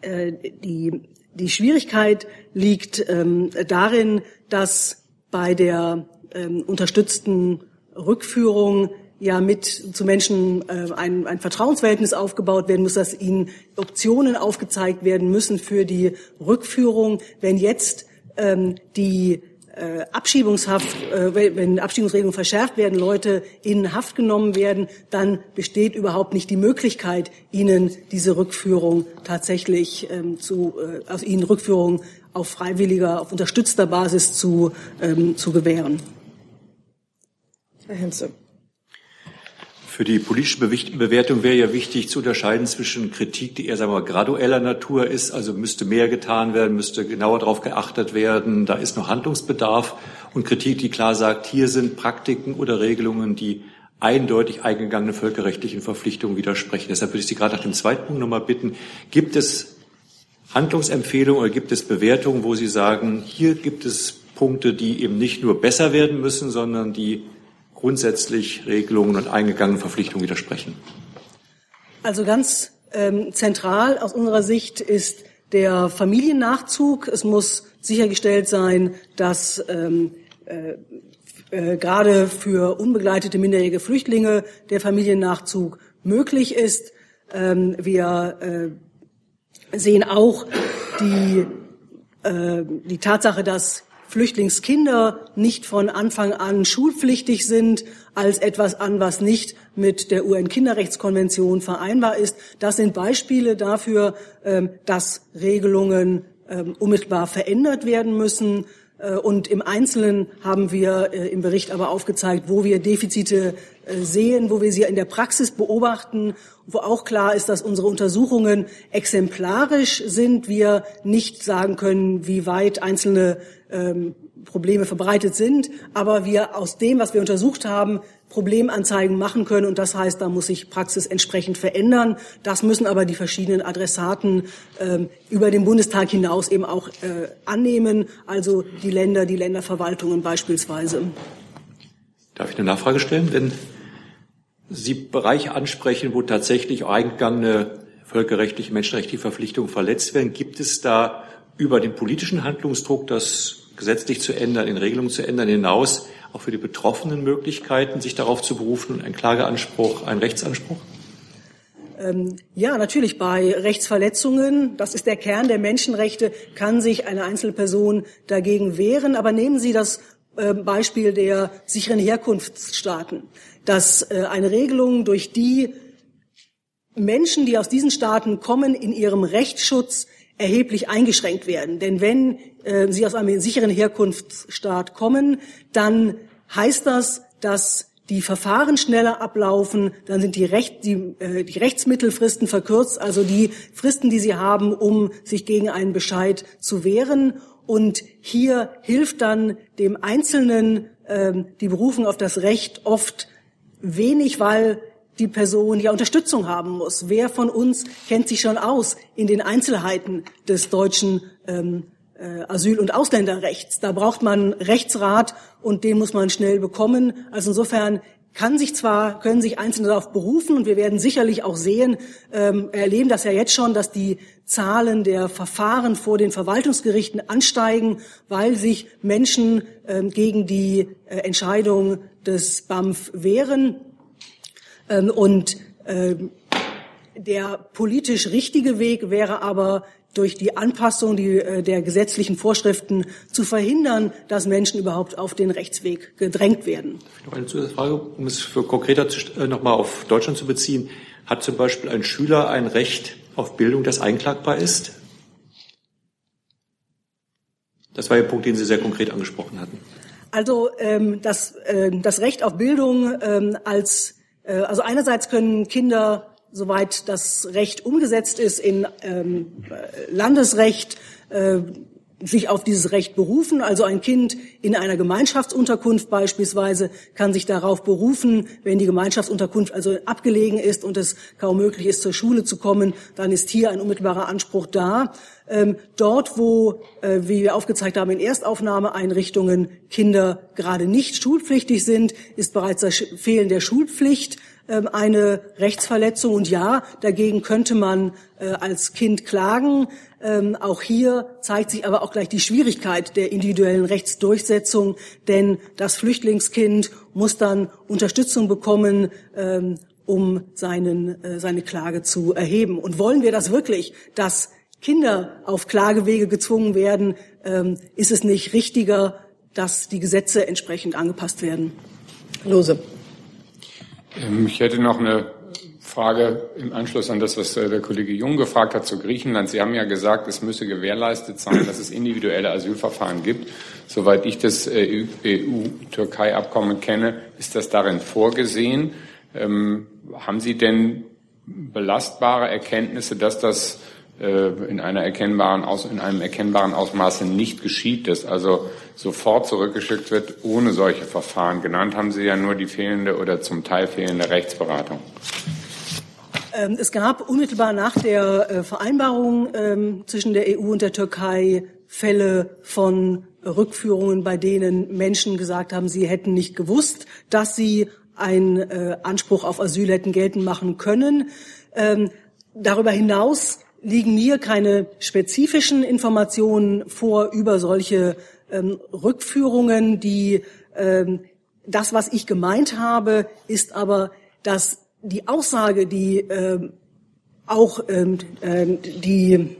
äh, die, die Schwierigkeit liegt ähm, darin, dass bei der ähm, unterstützten Rückführung ja mit zu Menschen äh, ein, ein Vertrauensverhältnis aufgebaut werden muss, dass ihnen Optionen aufgezeigt werden müssen für die Rückführung. Wenn jetzt ähm, die äh, Abschiebungshaft, äh, wenn Abschiebungsregelungen verschärft werden, Leute in Haft genommen werden, dann besteht überhaupt nicht die Möglichkeit, ihnen diese Rückführung tatsächlich ähm, zu, äh, aus ihnen Rückführung auf freiwilliger, auf unterstützter Basis zu, ähm, zu gewähren. Herr Henze. Für die politische Bewertung wäre ja wichtig zu unterscheiden zwischen Kritik, die eher sagen wir, gradueller Natur ist, also müsste mehr getan werden, müsste genauer darauf geachtet werden, da ist noch Handlungsbedarf, und Kritik, die klar sagt, hier sind Praktiken oder Regelungen, die eindeutig eingegangenen völkerrechtlichen Verpflichtungen widersprechen. Deshalb würde ich Sie gerade nach dem zweiten Punkt nochmal bitten, gibt es Handlungsempfehlungen oder gibt es Bewertungen, wo Sie sagen, hier gibt es Punkte, die eben nicht nur besser werden müssen, sondern die grundsätzlich Regelungen und eingegangenen Verpflichtungen widersprechen? Also ganz ähm, zentral aus unserer Sicht ist der Familiennachzug. Es muss sichergestellt sein, dass ähm, äh, äh, gerade für unbegleitete minderjährige Flüchtlinge der Familiennachzug möglich ist. Ähm, wir äh, sehen auch die, äh, die Tatsache, dass Flüchtlingskinder nicht von Anfang an schulpflichtig sind, als etwas an, was nicht mit der UN-Kinderrechtskonvention vereinbar ist. Das sind Beispiele dafür, ähm, dass Regelungen ähm, unmittelbar verändert werden müssen. Äh, und im Einzelnen haben wir äh, im Bericht aber aufgezeigt, wo wir Defizite äh, sehen, wo wir sie in der Praxis beobachten, wo auch klar ist, dass unsere Untersuchungen exemplarisch sind, wir nicht sagen können, wie weit einzelne ähm, Probleme verbreitet sind, aber wir aus dem, was wir untersucht haben, Problemanzeigen machen können. Und das heißt, da muss sich Praxis entsprechend verändern. Das müssen aber die verschiedenen Adressaten ähm, über den Bundestag hinaus eben auch äh, annehmen, also die Länder, die Länderverwaltungen beispielsweise. Darf ich eine Nachfrage stellen? Wenn Sie Bereiche ansprechen, wo tatsächlich eingegangene völkerrechtliche, menschenrechtliche Verpflichtungen verletzt werden, gibt es da über den politischen Handlungsdruck, das gesetzlich zu ändern, in Regelungen zu ändern, hinaus auch für die Betroffenen Möglichkeiten, sich darauf zu berufen ein Klageanspruch, ein Rechtsanspruch? Ähm, ja, natürlich bei Rechtsverletzungen, das ist der Kern der Menschenrechte, kann sich eine einzelne Person dagegen wehren. Aber nehmen Sie das äh, Beispiel der sicheren Herkunftsstaaten, dass äh, eine Regelung, durch die Menschen, die aus diesen Staaten kommen, in ihrem Rechtsschutz erheblich eingeschränkt werden. Denn wenn äh, sie aus einem sicheren Herkunftsstaat kommen, dann heißt das, dass die Verfahren schneller ablaufen, dann sind die, Recht, die, äh, die Rechtsmittelfristen verkürzt, also die Fristen, die sie haben, um sich gegen einen Bescheid zu wehren. Und hier hilft dann dem Einzelnen äh, die Berufung auf das Recht oft wenig, weil die Person ja Unterstützung haben muss. Wer von uns kennt sich schon aus in den Einzelheiten des deutschen ähm, äh, Asyl- und Ausländerrechts? Da braucht man Rechtsrat und den muss man schnell bekommen. Also insofern kann sich zwar, können sich Einzelne darauf berufen und wir werden sicherlich auch sehen, ähm, erleben das ja jetzt schon, dass die Zahlen der Verfahren vor den Verwaltungsgerichten ansteigen, weil sich Menschen ähm, gegen die äh, Entscheidung des BAMF wehren. Ähm, und ähm, der politisch richtige Weg wäre aber durch die Anpassung äh, der gesetzlichen Vorschriften zu verhindern, dass Menschen überhaupt auf den Rechtsweg gedrängt werden. Noch eine Zusatzfrage, um es für konkreter äh, nochmal auf Deutschland zu beziehen. Hat zum Beispiel ein Schüler ein Recht auf Bildung, das einklagbar ist? Das war der Punkt, den Sie sehr konkret angesprochen hatten. Also ähm, das, äh, das Recht auf Bildung ähm, als also einerseits können Kinder soweit das Recht umgesetzt ist in ähm, Landesrecht, äh, sich auf dieses Recht berufen. Also ein Kind in einer Gemeinschaftsunterkunft beispielsweise kann sich darauf berufen, wenn die Gemeinschaftsunterkunft also abgelegen ist und es kaum möglich ist, zur Schule zu kommen, dann ist hier ein unmittelbarer Anspruch da. Ähm, dort, wo, äh, wie wir aufgezeigt haben, in Erstaufnahmeeinrichtungen Kinder gerade nicht schulpflichtig sind, ist bereits das Fehlen der Schulpflicht ähm, eine Rechtsverletzung. Und ja, dagegen könnte man äh, als Kind klagen. Ähm, auch hier zeigt sich aber auch gleich die Schwierigkeit der individuellen Rechtsdurchsetzung, denn das Flüchtlingskind muss dann Unterstützung bekommen, ähm, um seinen, äh, seine Klage zu erheben. Und wollen wir das wirklich, dass Kinder auf Klagewege gezwungen werden, ist es nicht richtiger, dass die Gesetze entsprechend angepasst werden. Lose. Ähm, ich hätte noch eine Frage im Anschluss an das, was äh, der Kollege Jung gefragt hat zu Griechenland. Sie haben ja gesagt, es müsse gewährleistet sein, dass es individuelle Asylverfahren gibt. Soweit ich das EU-Türkei-Abkommen kenne, ist das darin vorgesehen. Ähm, haben Sie denn belastbare Erkenntnisse, dass das äh, in, einer erkennbaren Aus, in einem erkennbaren Ausmaße nicht geschieht, dass also sofort zurückgeschickt wird ohne solche Verfahren. Genannt haben Sie ja nur die fehlende oder zum Teil fehlende Rechtsberatung. Ähm, es gab unmittelbar nach der äh, Vereinbarung ähm, zwischen der EU und der Türkei Fälle von Rückführungen, bei denen Menschen gesagt haben, sie hätten nicht gewusst, dass sie einen äh, Anspruch auf Asyl hätten geltend machen können. Ähm, darüber hinaus liegen mir keine spezifischen Informationen vor über solche Rückführungen. Die, das, was ich gemeint habe, ist aber, dass die Aussage, die ähm, auch ähm, äh, die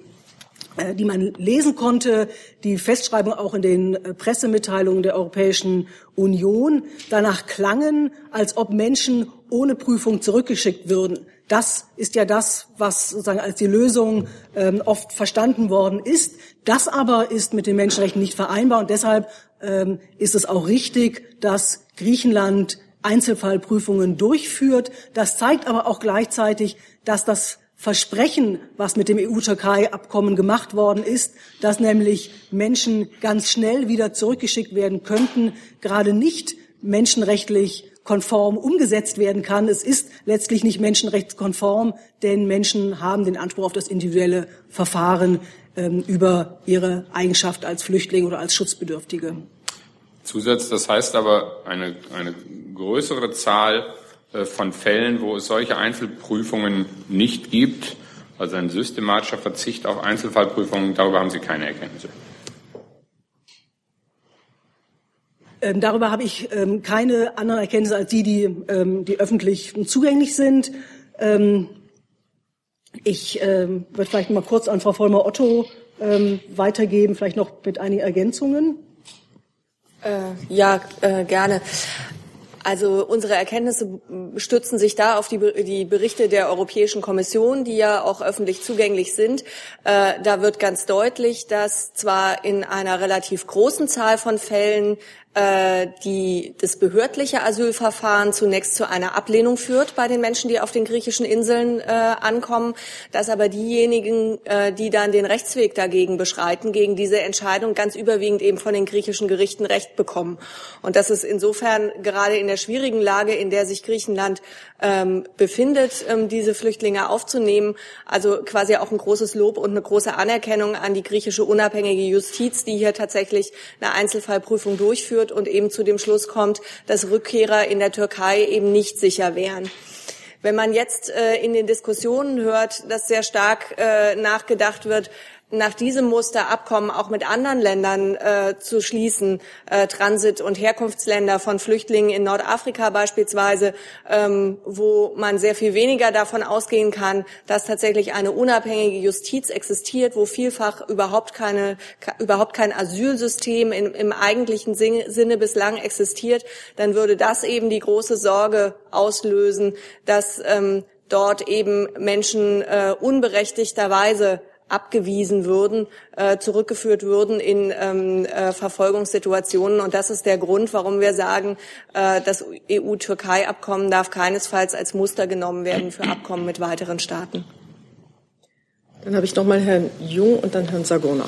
äh, die man lesen konnte, die Festschreibung auch in den äh, Pressemitteilungen der Europäischen Union, danach klangen, als ob Menschen ohne Prüfung zurückgeschickt würden. Das ist ja das, was sozusagen als die Lösung ähm, oft verstanden worden ist. Das aber ist mit den Menschenrechten nicht vereinbar und deshalb ähm, ist es auch richtig, dass Griechenland Einzelfallprüfungen durchführt. Das zeigt aber auch gleichzeitig, dass das Versprechen, was mit dem EU-Türkei-Abkommen gemacht worden ist, dass nämlich Menschen ganz schnell wieder zurückgeschickt werden könnten, gerade nicht menschenrechtlich konform umgesetzt werden kann. Es ist letztlich nicht menschenrechtskonform, denn Menschen haben den Anspruch auf das individuelle Verfahren ähm, über ihre Eigenschaft als Flüchtling oder als Schutzbedürftige. Zusatz, das heißt aber eine, eine größere Zahl äh, von Fällen, wo es solche Einzelprüfungen nicht gibt, also ein systematischer Verzicht auf Einzelfallprüfungen, darüber haben Sie keine Erkenntnisse. Ähm, darüber habe ich ähm, keine anderen Erkenntnisse als die, die, ähm, die öffentlich zugänglich sind. Ähm, ich ähm, würde vielleicht mal kurz an Frau Vollmer-Otto ähm, weitergeben, vielleicht noch mit einigen Ergänzungen. Äh, ja, äh, gerne. Also unsere Erkenntnisse stützen sich da auf die, die, Berichte der Europäischen Kommission, die ja auch öffentlich zugänglich sind. Äh, da wird ganz deutlich, dass zwar in einer relativ großen Zahl von Fällen die, das behördliche Asylverfahren zunächst zu einer Ablehnung führt bei den Menschen, die auf den griechischen Inseln äh, ankommen, dass aber diejenigen, äh, die dann den Rechtsweg dagegen beschreiten, gegen diese Entscheidung ganz überwiegend eben von den griechischen Gerichten Recht bekommen. Und das ist insofern gerade in der schwierigen Lage, in der sich Griechenland ähm, befindet, ähm, diese Flüchtlinge aufzunehmen, also quasi auch ein großes Lob und eine große Anerkennung an die griechische unabhängige Justiz, die hier tatsächlich eine Einzelfallprüfung durchführt führt und eben zu dem Schluss kommt, dass Rückkehrer in der Türkei eben nicht sicher wären. Wenn man jetzt äh, in den Diskussionen hört, dass sehr stark äh, nachgedacht wird, nach diesem Muster Abkommen auch mit anderen Ländern äh, zu schließen, äh, Transit- und Herkunftsländer von Flüchtlingen in Nordafrika beispielsweise, ähm, wo man sehr viel weniger davon ausgehen kann, dass tatsächlich eine unabhängige Justiz existiert, wo vielfach überhaupt keine überhaupt kein Asylsystem in, im eigentlichen Sinne bislang existiert, dann würde das eben die große Sorge auslösen, dass ähm, dort eben Menschen äh, unberechtigterweise abgewiesen würden, äh, zurückgeführt würden in ähm, äh, Verfolgungssituationen. Und das ist der Grund, warum wir sagen, äh, das EU-Türkei-Abkommen darf keinesfalls als Muster genommen werden für Abkommen mit weiteren Staaten. Dann habe ich noch mal Herrn Jung und dann Herrn Sagona.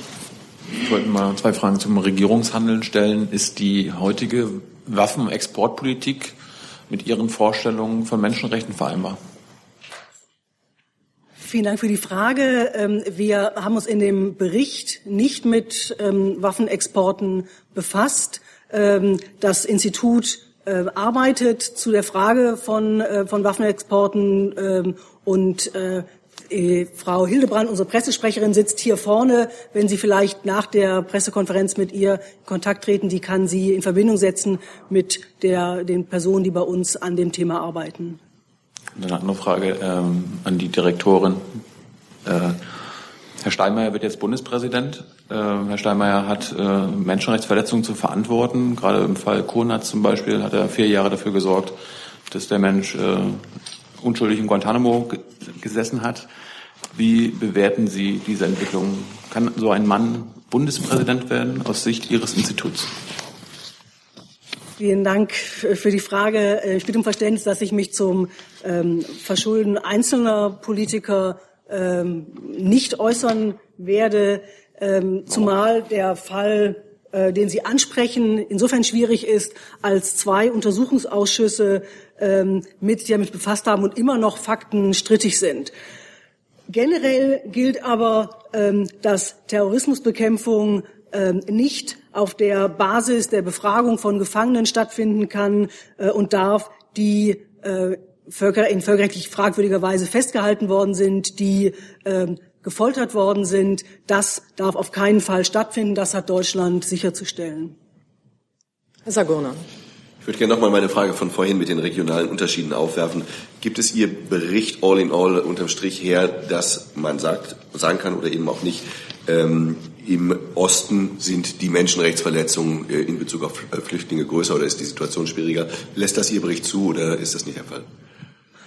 Ich wollte mal zwei Fragen zum Regierungshandeln stellen. Ist die heutige Waffenexportpolitik mit Ihren Vorstellungen von Menschenrechten vereinbar? Vielen Dank für die Frage. Ähm, wir haben uns in dem Bericht nicht mit ähm, Waffenexporten befasst. Ähm, das Institut äh, arbeitet zu der Frage von, äh, von Waffenexporten und äh, Frau Hildebrand, unsere Pressesprecherin, sitzt hier vorne. Wenn Sie vielleicht nach der Pressekonferenz mit ihr in Kontakt treten, die kann sie in Verbindung setzen mit der, den Personen, die bei uns an dem Thema arbeiten. Eine andere Frage ähm, an die Direktorin. Äh, Herr Steinmeier wird jetzt Bundespräsident. Äh, Herr Steinmeier hat äh, Menschenrechtsverletzungen zu verantworten. Gerade im Fall Konrad zum Beispiel hat er vier Jahre dafür gesorgt, dass der Mensch äh, unschuldig in Guantanamo gesessen hat. Wie bewerten Sie diese Entwicklung? Kann so ein Mann Bundespräsident werden aus Sicht Ihres Instituts? Vielen Dank für die Frage. Ich bitte um Verständnis, dass ich mich zum ähm, Verschulden einzelner Politiker ähm, nicht äußern werde, ähm, zumal der Fall, äh, den Sie ansprechen, insofern schwierig ist, als zwei Untersuchungsausschüsse mit damit befasst haben und immer noch Fakten strittig sind. Generell gilt aber, dass Terrorismusbekämpfung nicht auf der Basis der Befragung von Gefangenen stattfinden kann äh, und darf, die äh, in völkerrechtlich fragwürdiger Weise festgehalten worden sind, die ähm, gefoltert worden sind. Das darf auf keinen Fall stattfinden. Das hat Deutschland sicherzustellen. Herr Sagurna. Ich würde gerne nochmal meine Frage von vorhin mit den regionalen Unterschieden aufwerfen. Gibt es Ihr Bericht all in all unterm Strich her, dass man sagt, sagen kann oder eben auch nicht, ähm, im Osten sind die Menschenrechtsverletzungen äh, in Bezug auf äh, Flüchtlinge größer oder ist die Situation schwieriger? Lässt das Ihr Bericht zu oder ist das nicht der Fall?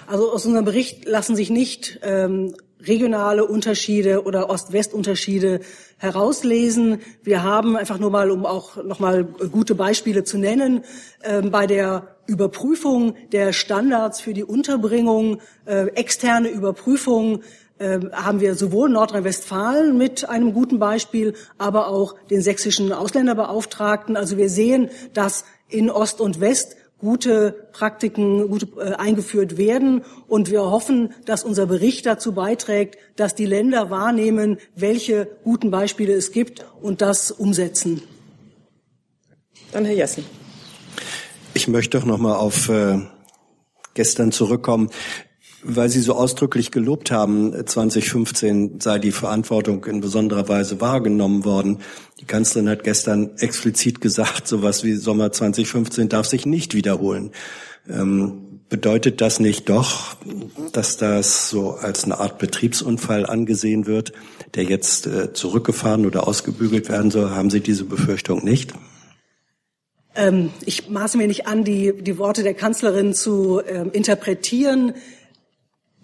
Also aus unserem Bericht lassen sich nicht ähm, regionale Unterschiede oder Ost-West-Unterschiede herauslesen. Wir haben einfach nur mal, um auch noch mal gute Beispiele zu nennen, ähm, bei der Überprüfung der Standards für die Unterbringung, äh, externe Überprüfung, äh, haben wir sowohl Nordrhein-Westfalen mit einem guten Beispiel, aber auch den sächsischen Ausländerbeauftragten. Also wir sehen, dass in Ost und West gute Praktiken gute, äh, eingeführt werden. Und wir hoffen, dass unser Bericht dazu beiträgt, dass die Länder wahrnehmen, welche guten Beispiele es gibt und das umsetzen. Dann Herr Jessen. Ich möchte doch noch mal auf äh, gestern zurückkommen weil Sie so ausdrücklich gelobt haben, 2015 sei die Verantwortung in besonderer Weise wahrgenommen worden. Die Kanzlerin hat gestern explizit gesagt, sowas wie Sommer 2015 darf sich nicht wiederholen. Ähm, bedeutet das nicht doch, dass das so als eine Art Betriebsunfall angesehen wird, der jetzt äh, zurückgefahren oder ausgebügelt werden soll? Haben Sie diese Befürchtung nicht? Ähm, ich maße mir nicht an, die, die Worte der Kanzlerin zu ähm, interpretieren.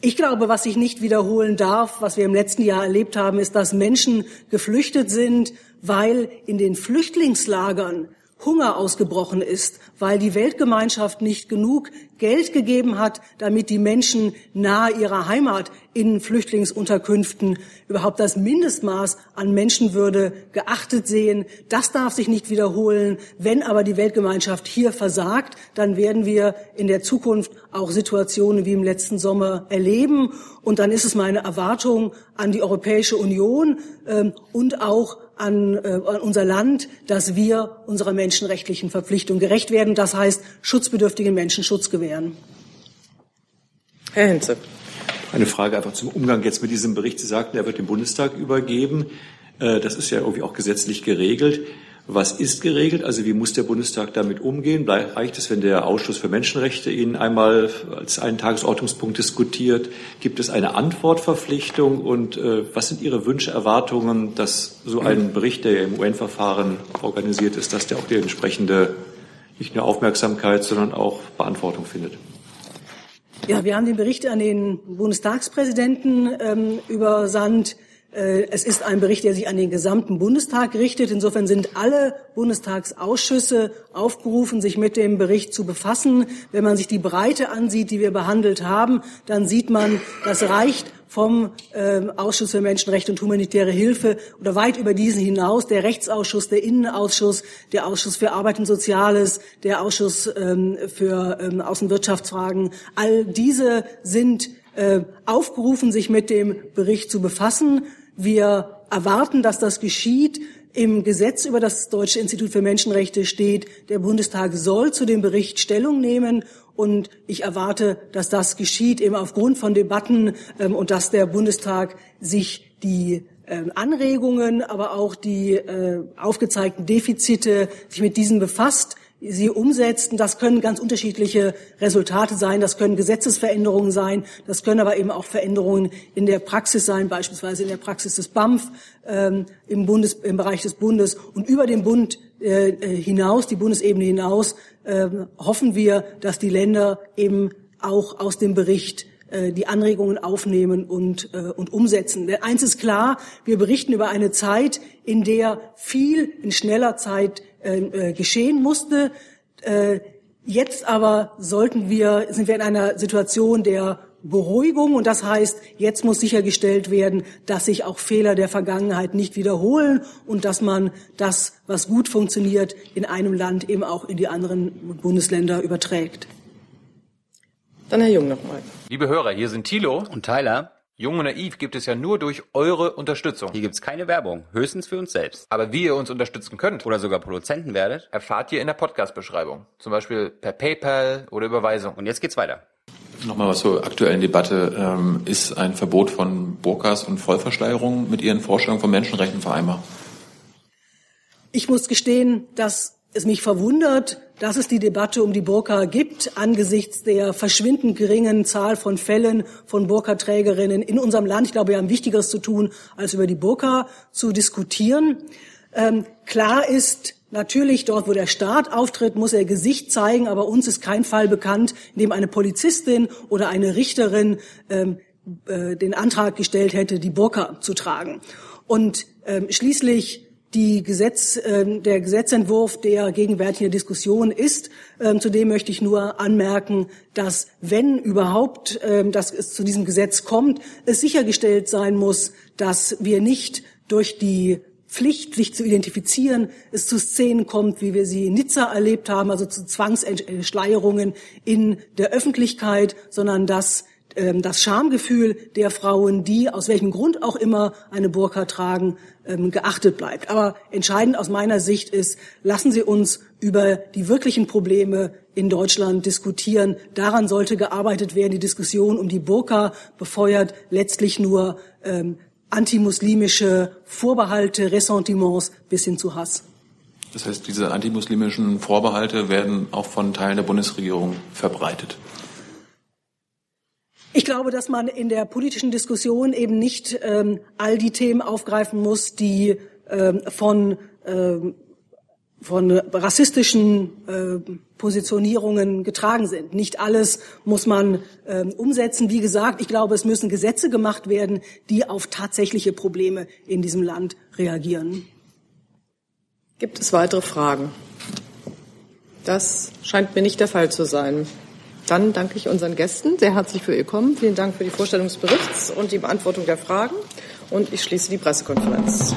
Ich glaube, was sich nicht wiederholen darf, was wir im letzten Jahr erlebt haben, ist, dass Menschen geflüchtet sind, weil in den Flüchtlingslagern Hunger ausgebrochen ist, weil die Weltgemeinschaft nicht genug Geld gegeben hat, damit die Menschen nahe ihrer Heimat in Flüchtlingsunterkünften überhaupt das Mindestmaß an Menschenwürde geachtet sehen. Das darf sich nicht wiederholen. Wenn aber die Weltgemeinschaft hier versagt, dann werden wir in der Zukunft auch Situationen wie im letzten Sommer erleben. Und dann ist es meine Erwartung an die Europäische Union ähm, und auch an, äh, an unser Land, dass wir unserer menschenrechtlichen Verpflichtung gerecht werden. Das heißt, schutzbedürftigen Menschen Schutz gewähren. Herr Henze. Eine Frage einfach zum Umgang jetzt mit diesem Bericht. Sie sagten, er wird dem Bundestag übergeben. Äh, das ist ja irgendwie auch gesetzlich geregelt. Was ist geregelt? Also wie muss der Bundestag damit umgehen? Reicht es, wenn der Ausschuss für Menschenrechte ihn einmal als einen Tagesordnungspunkt diskutiert? Gibt es eine Antwortverpflichtung? Und äh, was sind Ihre Wünsche, Erwartungen, dass so ein Bericht, der im UN-Verfahren organisiert ist, dass der auch die entsprechende nicht nur Aufmerksamkeit, sondern auch Beantwortung findet? Ja, wir haben den Bericht an den Bundestagspräsidenten ähm, übersandt. Äh, es ist ein Bericht, der sich an den gesamten Bundestag richtet. Insofern sind alle Bundestagsausschüsse aufgerufen, sich mit dem Bericht zu befassen. Wenn man sich die Breite ansieht, die wir behandelt haben, dann sieht man, das reicht vom äh, Ausschuss für Menschenrechte und humanitäre Hilfe oder weit über diesen hinaus, der Rechtsausschuss, der Innenausschuss, der Ausschuss für Arbeit und Soziales, der Ausschuss ähm, für ähm, Außenwirtschaftsfragen. All diese sind äh, aufgerufen, sich mit dem Bericht zu befassen. Wir erwarten, dass das geschieht. Im Gesetz über das Deutsche Institut für Menschenrechte steht, der Bundestag soll zu dem Bericht Stellung nehmen. Und ich erwarte, dass das geschieht, eben aufgrund von Debatten ähm, und dass der Bundestag sich die äh, Anregungen, aber auch die äh, aufgezeigten Defizite sich mit diesen befasst sie umsetzen. Das können ganz unterschiedliche Resultate sein. Das können Gesetzesveränderungen sein. Das können aber eben auch Veränderungen in der Praxis sein, beispielsweise in der Praxis des BAMF ähm, im, Bundes, im Bereich des Bundes und über den Bund äh, äh hinaus, die Bundesebene hinaus, äh, hoffen wir, dass die Länder eben auch aus dem Bericht äh, die Anregungen aufnehmen und, äh, und umsetzen. Denn eins ist klar, wir berichten über eine Zeit, in der viel in schneller Zeit äh, äh, geschehen musste. Äh, jetzt aber sollten wir, sind wir in einer Situation der Beruhigung und das heißt, jetzt muss sichergestellt werden, dass sich auch Fehler der Vergangenheit nicht wiederholen und dass man das, was gut funktioniert, in einem Land eben auch in die anderen Bundesländer überträgt. Dann Herr Jung nochmal. Liebe Hörer, hier sind Thilo und Tyler. Jung und Naiv gibt es ja nur durch eure Unterstützung. Hier gibt es keine Werbung, höchstens für uns selbst. Aber wie ihr uns unterstützen könnt oder sogar Produzenten werdet, erfahrt ihr in der Podcast-Beschreibung. Zum Beispiel per PayPal oder Überweisung. Und jetzt geht's weiter. Nochmal was zur aktuellen Debatte. Ähm, ist ein Verbot von Burkas und Vollverschleierung mit Ihren Vorstellungen von Menschenrechten vereinbar? Ich muss gestehen, dass es mich verwundert, dass es die Debatte um die Burka gibt, angesichts der verschwindend geringen Zahl von Fällen von Burka-Trägerinnen in unserem Land. Ich glaube, wir haben Wichtigeres zu tun, als über die Burka zu diskutieren. Ähm, klar ist, Natürlich, dort, wo der Staat auftritt, muss er Gesicht zeigen, aber uns ist kein Fall bekannt, in dem eine Polizistin oder eine Richterin ähm, äh, den Antrag gestellt hätte, die Burka zu tragen. Und ähm, schließlich die Gesetz, äh, der Gesetzentwurf, der gegenwärtig in der Diskussion ist. Ähm, zudem möchte ich nur anmerken, dass wenn überhaupt ähm, dass es zu diesem Gesetz kommt, es sichergestellt sein muss, dass wir nicht durch die Pflicht, sich zu identifizieren, es zu Szenen kommt, wie wir sie in Nizza erlebt haben, also zu Zwangsschleierungen in der Öffentlichkeit, sondern dass das Schamgefühl der Frauen, die aus welchem Grund auch immer eine Burka tragen, ähm, geachtet bleibt. Aber entscheidend aus meiner Sicht ist, lassen Sie uns über die wirklichen Probleme in Deutschland diskutieren. Daran sollte gearbeitet werden. Die Diskussion um die Burka befeuert letztlich nur ähm, antimuslimische Vorbehalte, Ressentiments bis hin zu Hass. Das heißt, diese antimuslimischen Vorbehalte werden auch von Teilen der Bundesregierung verbreitet. Ich glaube, dass man in der politischen Diskussion eben nicht ähm, all die Themen aufgreifen muss, die ähm, von, ähm, von rassistischen äh, Positionierungen getragen sind. Nicht alles muss man ähm, umsetzen. Wie gesagt, ich glaube, es müssen Gesetze gemacht werden, die auf tatsächliche Probleme in diesem Land reagieren. Gibt es weitere Fragen? Das scheint mir nicht der Fall zu sein. Dann danke ich unseren Gästen sehr herzlich für Ihr Kommen. Vielen Dank für die Vorstellung des Berichts und die Beantwortung der Fragen. Und ich schließe die Pressekonferenz.